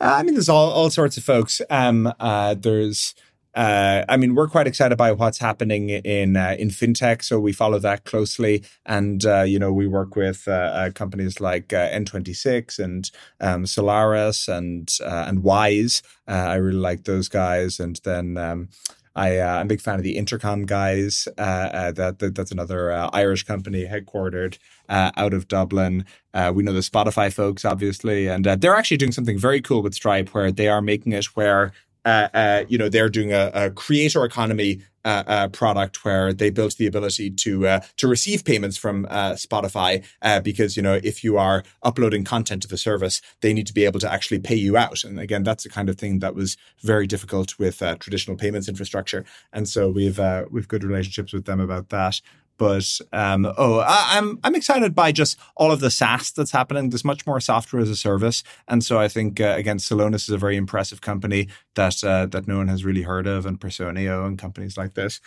Uh, I mean, there's all, all sorts of folks. Um, uh, there's uh, I mean, we're quite excited by what's happening in uh, in fintech, so we follow that closely, and uh, you know, we work with uh, uh, companies like uh, N26 and um, Solaris and and Wise. I really like those guys, and then. Um, I, uh, am a big fan of the Intercom guys. Uh, uh, that, that, that's another Irish company headquartered out of Dublin. we know the Spotify folks, obviously, and they're actually doing something very cool with Stripe, where they are making it where uh, uh, you know, they're doing a, a creator economy uh, uh, product where they built the ability to uh, to receive payments from Spotify because you know if you are uploading content to the service, they need to be able to actually pay you out. And again, that's the kind of thing that was very difficult with traditional payments infrastructure. And so we've we've good relationships with them about that. But um, oh, I, am I'm, I'm excited by just all of the SaaS that's happening. There's much more software as a service, and so I think uh, again, Celonis is a very impressive company that uh, that no one has really heard of, and Personio and companies like this.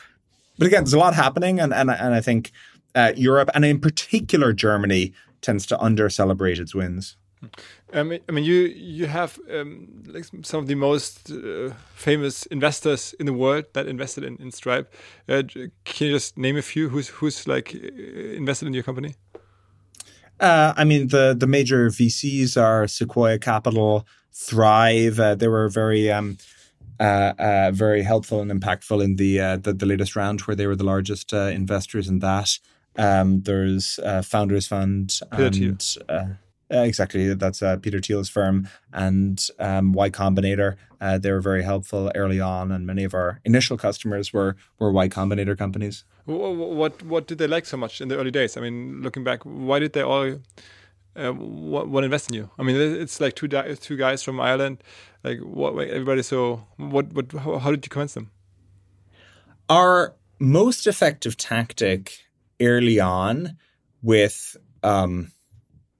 But again, there's a lot happening, and and and I think uh, Europe and in particular Germany tends to under celebrate its wins. I mean, I mean, you you have um, like some of the most uh, famous investors in the world that invested in, in Stripe. Uh, can you just name a few who's who's like uh, invested in your company? Uh, I mean, the the major VCs are Sequoia Capital, Thrive. Uh, they were very um, uh, very helpful and impactful in the, the, the latest round, where they were the largest investors in that. Um, there's Founders Fund and. Uh, exactly. That's uh, Peter Thiel's firm and um, Y Combinator. Uh, they were very helpful early on, and many of our initial customers were were Y Combinator companies. What what did they like so much in the early days? I mean, looking back, why did they all uh, what, what invest in you? I mean, it's like two two guys from Ireland. Like, what? Everybody. So, what? What? How, how did you convince them? Our most effective tactic early on with um,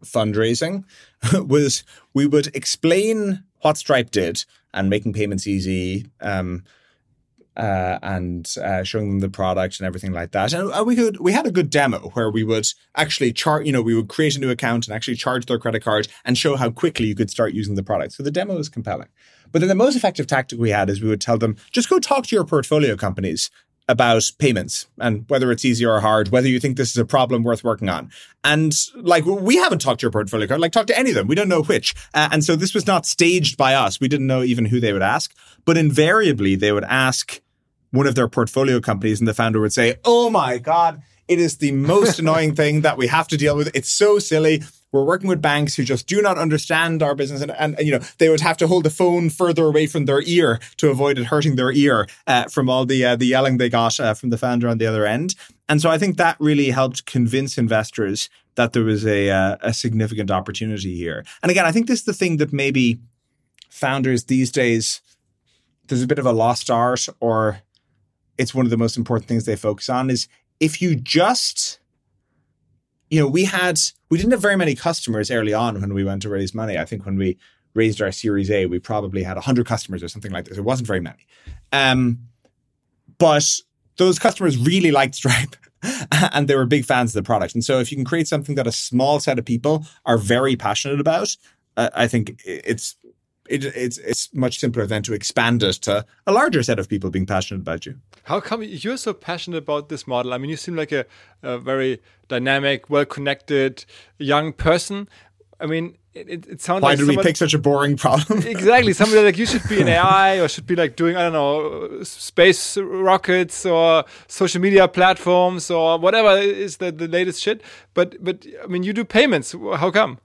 fundraising was we would explain what Stripe did and making payments easy. Um, uh, and uh, showing them the product and everything like that. And uh, we could we had a good demo where we would actually charge. You know, we would create a new account and actually charge their credit card and show how quickly you could start using the product. So the demo was compelling. But then the most effective tactic we had is we would tell them just go talk to your portfolio companies about payments and whether it's easy or hard, whether you think this is a problem worth working on. And like, we haven't talked to your portfolio card, like talk to any of them. We don't know which. Uh, and so this was not staged by us. We didn't know even who they would ask, but invariably they would ask one of their portfolio companies and the founder would say, Oh my God, it is the most annoying thing that we have to deal with. It's so silly. We're working with banks who just do not understand our business, and, and, you know they would have to hold the phone further away from their ear to avoid it hurting their ear uh, from all the uh, the yelling they got uh, from the founder on the other end. And so I think that really helped convince investors that there was a uh, a significant opportunity here. And again, I think this is the thing that maybe founders these days there's a bit of a lost art, or it's one of the most important things they focus on is if you just you know, we had we didn't have very many customers early on when we went to raise money. I think when we raised our Series A, we probably had 100 customers or something like this. It wasn't very many. Um, but those customers really liked Stripe and they were big fans of the product. And so if you can create something that a small set of people are very passionate about, uh, I think it's it, it's it's much simpler than to expand it to a larger set of people being passionate about you. How come you're so passionate about this model? I mean, you seem like a, a very dynamic, well-connected young person. I mean, it, it sounds Why like did someone, we pick such a boring problem? exactly. Somebody like you should be in AI or should be like doing, I don't know, space rockets or social media platforms or whatever is the, the latest shit. But, but I mean, you do payments. How come?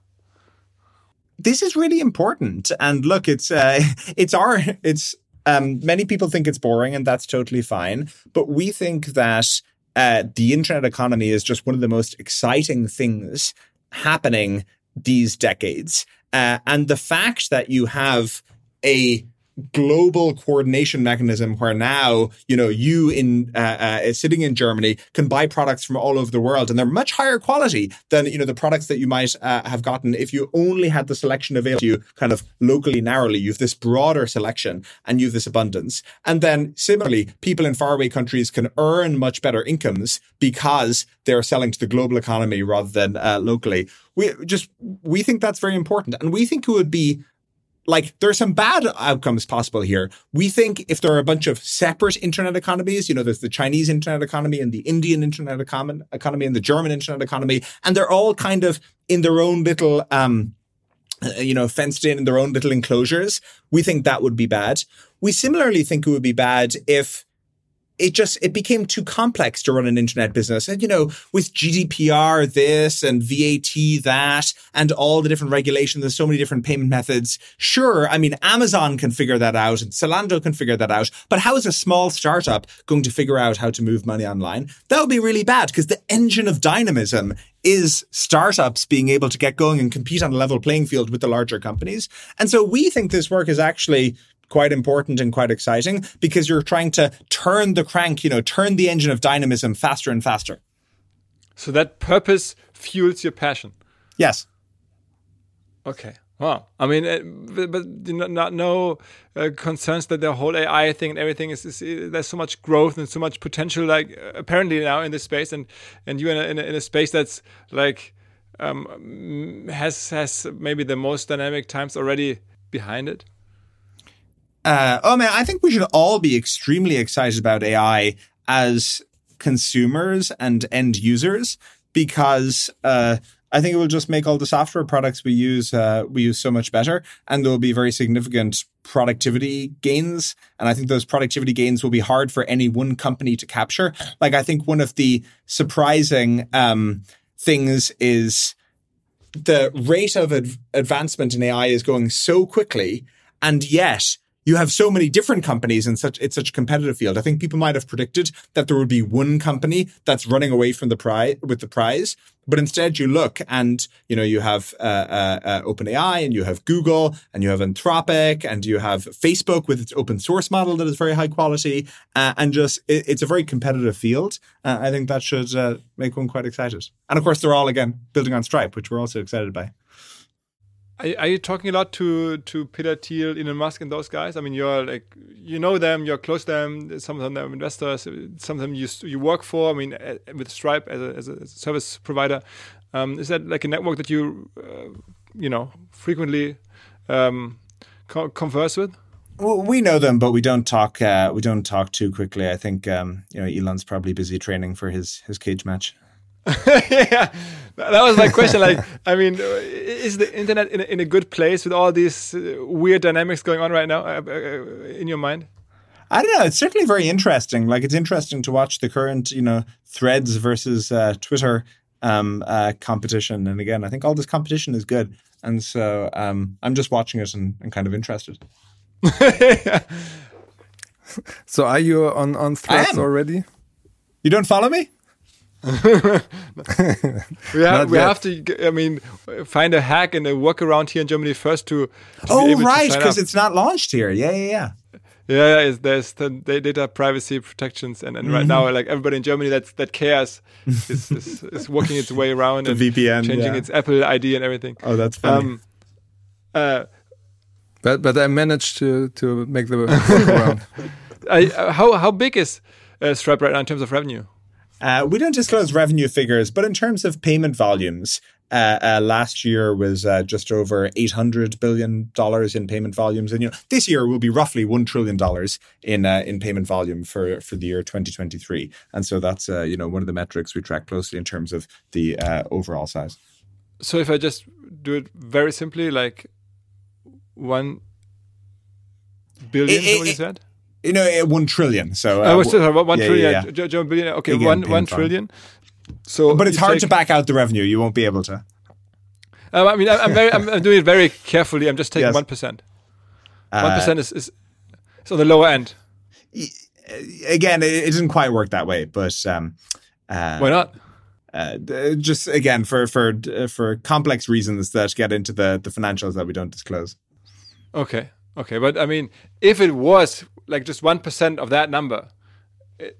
This is really important. And look, it's uh, it's our it's um, many people think it's boring, and that's totally fine. But we think that uh, the internet economy is just one of the most exciting things happening these decades. Uh, and the fact that you have a global coordination mechanism where now you know you in uh, uh, sitting in Germany can buy products from all over the world and they're much higher quality than you know the products that you might uh, have gotten if you only had the selection available to you kind of locally narrowly. You have this broader selection and you have this abundance. And then similarly people in faraway countries can earn much better incomes because they're selling to the global economy rather than uh, locally. We just we think that's very important. And we think it would be like there are some bad outcomes possible here. We think if there are a bunch of separate internet economies, you know, there's the Chinese internet economy and the Indian internet economy and the German internet economy, and they're all kind of in their own little, um, uh, you know, fenced in in their own little enclosures. We think that would be bad. We similarly think it would be bad if it just it became too complex to run an internet business. And you know with gdpr this and vat that and all the different regulations there's so many different payment methods sure i mean amazon can figure that out and zalando can figure that out but how is a small startup going to figure out how to move money online? That would be really bad because the engine of dynamism is startups being able to get going and compete on a level playing field with the larger companies. And so we think this work is actually quite important and quite exciting because you're trying to turn the crank, you know, turn the engine of dynamism faster and faster. So that purpose fuels your passion. Yes. Okay. Wow. I mean, uh, but, not no uh, concerns that the whole AI thing and everything is, is, is, there's so much growth and so much potential. Like uh, apparently now in this space, and and you in a, in a, in a space that's like um, has has maybe the most dynamic times already behind it. Uh, oh man, I think we should all be extremely excited about AI as consumers and end users because uh, I think it will just make all the software products we use uh, we use so much better, and there will be very significant productivity gains. And I think those productivity gains will be hard for any one company to capture. Like I think one of the surprising um, things is the rate of ad- advancement in AI is going so quickly, and yet you have so many different companies in such it's such a competitive field. I think people might have predicted that there would be one company that's running away from the prize with the prize, but instead you look and you know you have uh, uh, uh, OpenAI and you have Google and you have Anthropic and you have Facebook with its open source model that is very high quality uh, and just it, it's a very competitive field. Uh, I think that should make one quite excited. And of course, they're all again building on Stripe, which we're also excited by. Are, you talking a lot to to Peter Thiel, Elon Musk, and those guys? I mean, you're like you know them, you're close to them. Some of them are investors. Some of them you you work for. I mean, with Stripe as a, as a service provider, um, is that like a network that you uh, you know frequently um, co converse with? Well, we know them, but we don't talk. Uh, we don't talk too quickly. I think um, you know Elon's probably busy training for his his cage match. yeah, that was my question. Like, I mean, is the internet in a, in a good place with all these uh, weird dynamics going on right now uh, uh, in your mind? I don't know. It's certainly very interesting. Like, it's interesting to watch the current, you know, Threads versus uh, Twitter um, uh, competition. And again, I think all this competition is good, and so um, I'm just watching it and, and kind of interested. so, are you on on Threads already? You don't follow me? we have, we have to, I mean, find a hack and a workaround here in Germany first to. to oh, right, because it's not launched here. Yeah, yeah, yeah. Yeah, yeah there's the data privacy protections, and, and mm -hmm. right mm-hmm. now, like everybody in Germany that that cares is, is, is working its way around the and VPN, changing yeah. its Apple ID and everything. Oh, that's funny. Um, uh, but but I managed to to make the workaround. I, uh, how how big is uh, Stripe right now in terms of revenue? Uh, we don't disclose revenue figures, but in terms of payment volumes, uh, uh, last year was uh, just over eight hundred billion dollars in payment volumes, and you know this year will be roughly one trillion dollars in uh, in payment volume for for the year twenty twenty three. And so that's uh, you know one of the metrics we track closely in terms of the overall size. So if I just do it very simply, like one billion, it, it, what you said you know, uh, one trillion. So uh, I was still one yeah, trillion. Yeah, yeah. John billion. Okay, Again, one one trillion. So, but it's hard take, to back out the revenue. You won't be able to. Um, I mean, I'm very, I'm, I'm, doing it very carefully. I'm just taking one yes. One uh, is, is is on the lower end. Again, it, it doesn't quite work that way, but um, uh, why not? Uh, just again for for for complex reasons that get into the the financials that we don't disclose. Okay, Okay, but I mean, if it was like just one percent of that number, it,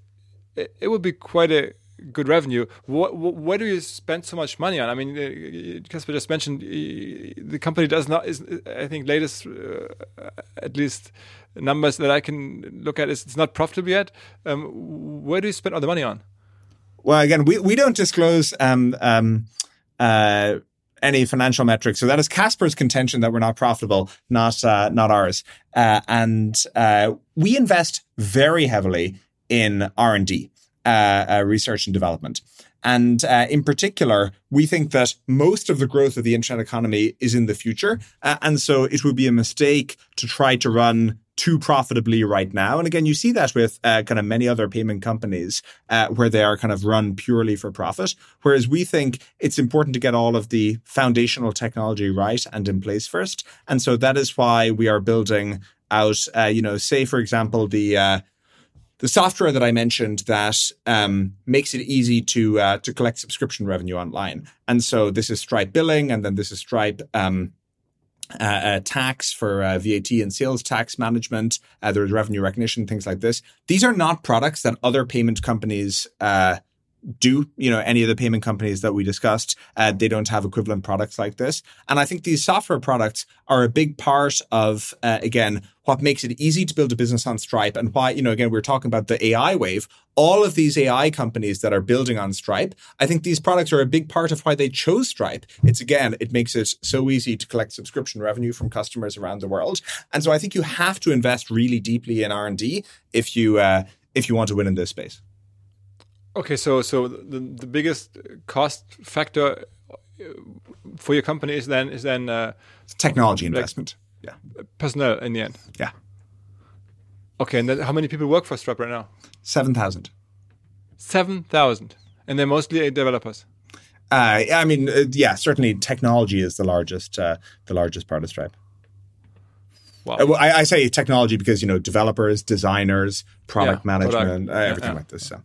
it, it would be quite a good revenue. What, what, do you spend so much money on? I mean, uh, Caspar just mentioned uh, the company does not. Is I think latest, uh, at least numbers that I can look at is it's not profitable yet. Um, where do you spend all the money on? Well, again, we, we don't disclose um, um, uh, any financial metrics. So that is Caspar's contention that we're not profitable, not uh, not ours. Uh, and uh, we invest very heavily in R and D, uh, uh, research and development. And uh, in particular, we think that most of the growth of the internet economy is in the future. and so it would be a mistake to try to run too profitably right now. And again, you see that with uh, kind of many other payment companies uh, where they are kind of run purely for profit. Whereas we think it's important to get all of the foundational technology right and in place first. And so that is why we are building out, uh, you know, say, for example, the, uh, the software that I mentioned that um, makes it easy to uh, to collect subscription revenue online, and so this is Stripe billing, and then this is Stripe um, uh, uh, tax for uh, VAT and sales tax management. Uh, there's revenue recognition, things like this. These are not products that other payment companies uh, do. You know, any of the payment companies that we discussed, uh, they don't have equivalent products like this. And I think these software products are a big part of, again, what makes it easy to build a business on Stripe and why, you know, again, we are talking about the AI wave. All of these AI companies that are building on Stripe, I think these products are a big part of why they chose Stripe. It's again, it makes it so easy to collect subscription revenue from customers around the world. And so I think you have to invest really deeply in R&D if you, uh, if you want to win in this space. Okay, so so the the biggest cost factor uh, for your company is then is then uh, technology investment. Yeah. Personnel in the end. Yeah. Okay, and then how many people work for Stripe right now? Seven thousand. Seven thousand, and they're mostly developers. Uh, I mean, uh, yeah, certainly technology is the largest, uh, the largest part of Stripe. Wow. Uh, I, I, say technology because you know developers, designers, product yeah, management, product. Uh, everything yeah. like this. So.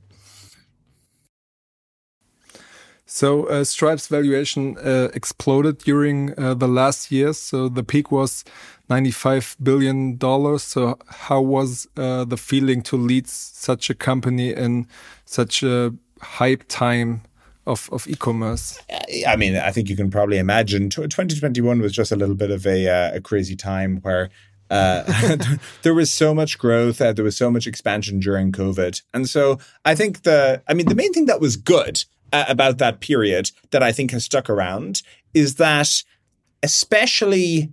So uh, Stripe's valuation uh, exploded during uh, the last years. So the peak was 95 billion dollars. So how was uh, the feeling to lead such a company in such a hype time of, of e-commerce? I mean, I think you can probably imagine 2021 was just a little bit of a, uh, a crazy time where uh, there was so much growth, uh, there was so much expansion during COVID. And so I think the, I mean, the main thing that was good uh, about that period that I think has stuck around is that especially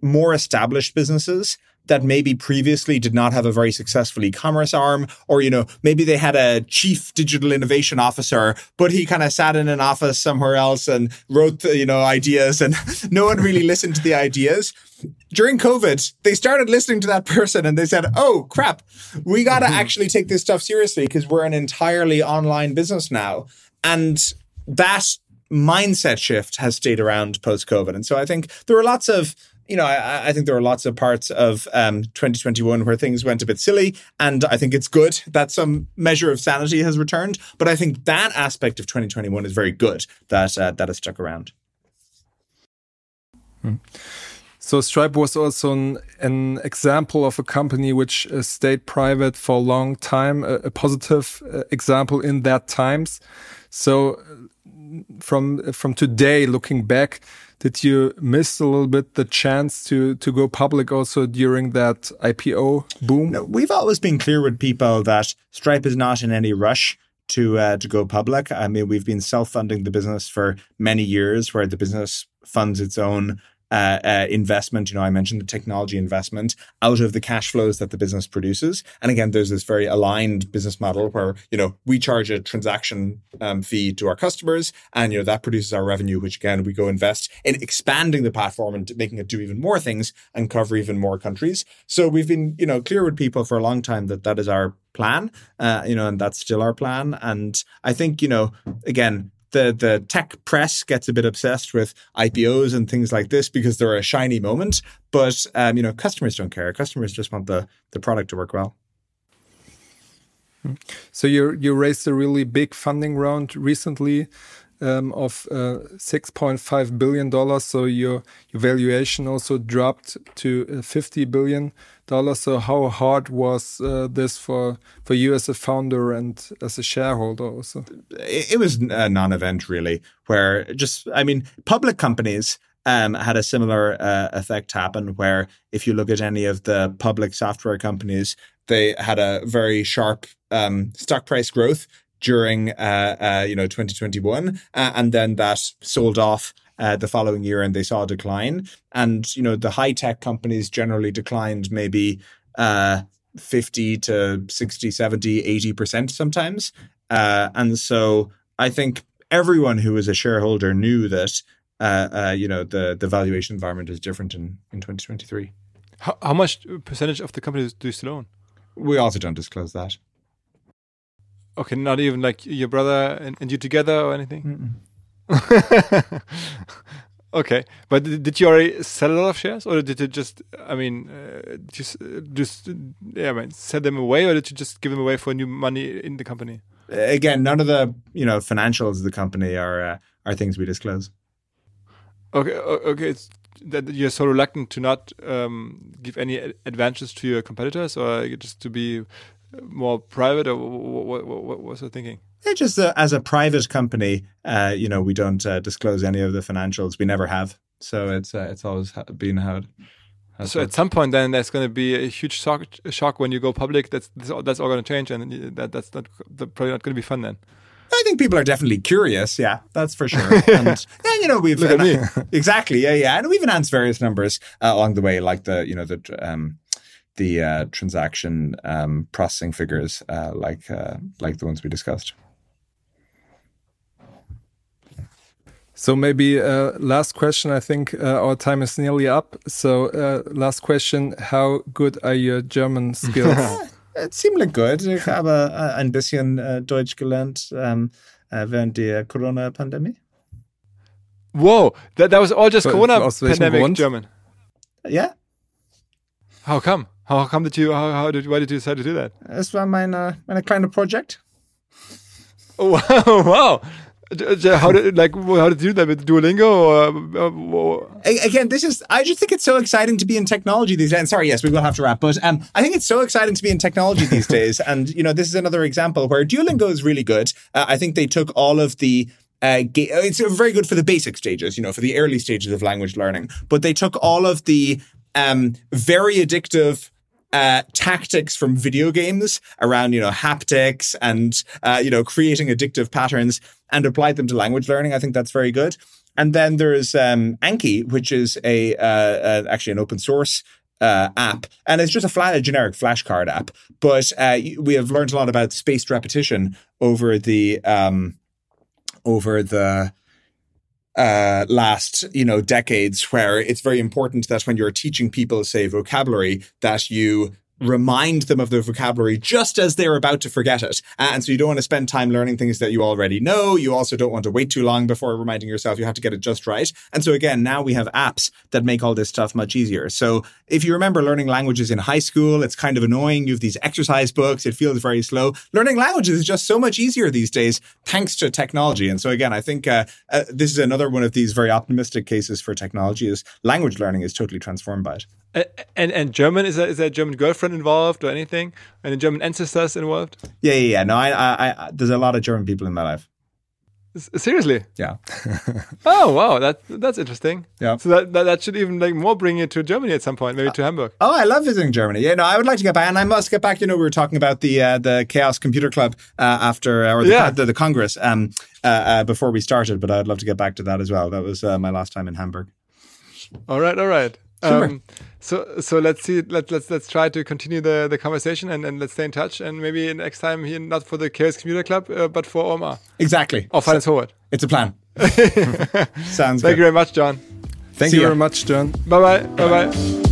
more established businesses that maybe previously did not have a very successful e-commerce arm or you know maybe they had a chief digital innovation officer but he kind of sat in an office somewhere else and wrote you know ideas and no one really listened to the ideas. During covid they started listening to that person and they said oh crap. We got to mm-hmm. actually take this stuff seriously because we're an entirely online business now and that mindset shift has stayed around post COVID. And so I think there are lots of you know, I, I, think there are lots of parts of um, 2021 where things went a bit silly, and I think it's good that some measure of sanity has returned. But I think that aspect of 2021 is very good that uh, that has stuck around. Hmm. So Stripe was also an, an, example of a company which uh, stayed private for a long time, a, a positive uh, example in that times. So from from today, looking back, did you miss a little bit the chance to to go public also during that IPO boom? No, we've always been clear with people that Stripe is not in any rush to uh, to go public. I mean, we've been self funding the business for many years, where the business funds its own uh, uh, investment. You know, I mentioned the technology investment out of the cash flows that the business produces. And again, there's this very aligned business model where you know we charge a transaction um, fee to our customers, and you know that produces our revenue, which again we go invest in expanding the platform and making it do even more things and cover even more countries. So we've been you know clear with people for a long time that that is our plan, uh, you know, and that's still our plan. And I think you know again the the tech press gets a bit obsessed with IPOs and things like this because they're a shiny moment. But um, you know, customers don't care. Customers just want the the product to work well. So you you raised a really big funding round recently. Um, of uh, 6.5 billion dollars. So your your valuation also dropped to uh, 50 billion dollars. So how hard was uh, this for for you as a founder and as a shareholder also? It, it was a non-event really, where just I mean, public companies. Um, had a similar uh, effect happen where if you look at any of the public software companies, they had a very sharp um, stock price growth during uh, uh, you know 2021, uh, and then that sold off uh, the following year, and they saw a decline. And you know the high tech companies generally declined maybe uh, 50 to 60, 70, 80 percent sometimes. Uh, and so I think everyone who was a shareholder knew that you know the the valuation environment is different in in 2023. How, how much percentage of the companies do you still own? We also don't disclose that. Okay, not even like your brother and, and you together or anything. okay, but did you already sell a lot of shares, or did you just? I mean, uh, just just yeah, I mean, sell them away, or did you just give them away for new money in the company? Again, none of the you know financials of the company are uh, are things we disclose. Okay, okay, it's that you're so reluctant to not um, give any advantages to your competitors, or just to be more private, or what, what, what was the thinking? Yeah, just uh, as a private company, uh, you know, we don't uh, disclose any of the financials. We never have. So it's uh, it's always been how. It, so at some point, then there's going to be a huge shock, shock when you go public. That's that's all, that's all going to change, and that that's not probably not going to be fun then. I think people are definitely curious. Yeah, that's for sure. And yeah, you know, we've Look at me. exactly. Yeah, yeah, and we've announced various numbers uh, along the way, like the you know the um, the uh, transaction um, processing figures, uh, like uh, like the ones we discussed. So maybe uh, last question. I think uh, our time is nearly up. So uh, last question: How good are your German skills? ziemlich gut. Ich habe ein bisschen Deutsch gelernt ähm, während der Corona-Pandemie. Whoa, that, that was all just Corona pandemic German. Yeah. How come? How come did you? How, how did? Why did you decide to do that? Es war meine meine kleine Project. Oh wow! wow. How did like how did you do that with Duolingo? Or, uh, Again, this is I just think it's so exciting to be in technology these days. And sorry, yes, we will have to wrap, but um, I think it's so exciting to be in technology these days. And you know, this is another example where Duolingo is really good. Uh, I think they took all of the uh, it's very good for the basic stages, you know, for the early stages of language learning. But they took all of the um, very addictive uh, tactics from video games around, you know, haptics and, uh, you know, creating addictive patterns and applied them to language learning. I think that's very good. And then there's um, Anki, which is a uh, uh actually an open source uh, app, and it's just a, flat, a generic flashcard app. But uh, we have learned a lot about spaced repetition over the um, over the uh, last you know decades where it's very important that when you're teaching people say vocabulary that you remind them of the vocabulary just as they're about to forget it. And so you don't want to spend time learning things that you already know. You also don't want to wait too long before reminding yourself. You have to get it just right. And so again, now we have apps that make all this stuff much easier. So if you remember learning languages in high school, it's kind of annoying. You have these exercise books. It feels very slow. Learning languages is just so much easier these days thanks to technology. And so again, I think uh, uh, this is another one of these very optimistic cases for technology is language learning is totally transformed by it. And and German is there, is there a German girlfriend involved or anything? Any German ancestors involved? Yeah, yeah, yeah. No, I, I, I, there's a lot of German people in my life. Seriously? Yeah. oh wow, that that's interesting. Yeah. So that, that, that should even like more bring you to Germany at some point, maybe to Hamburg. Oh, I love visiting Germany. Yeah, no, I would like to get back, and I must get back. You know, we were talking about the uh, the Chaos Computer Club uh, after or the, yeah. the, the Congress um, uh, uh, before we started, but I'd love to get back to that as well. That was uh, my last time in Hamburg. All right, all right. Um, so so let's see. Let let's let's try to continue the the conversation and, and let's stay in touch. And maybe next time here, not for the Chaos Computer Club, uh, but for OMR. Exactly. Or Finance so, Forward. It's a plan. Sounds. Thank you very much, John. Thank see you ya. very much, John. Bye bye. Bye bye.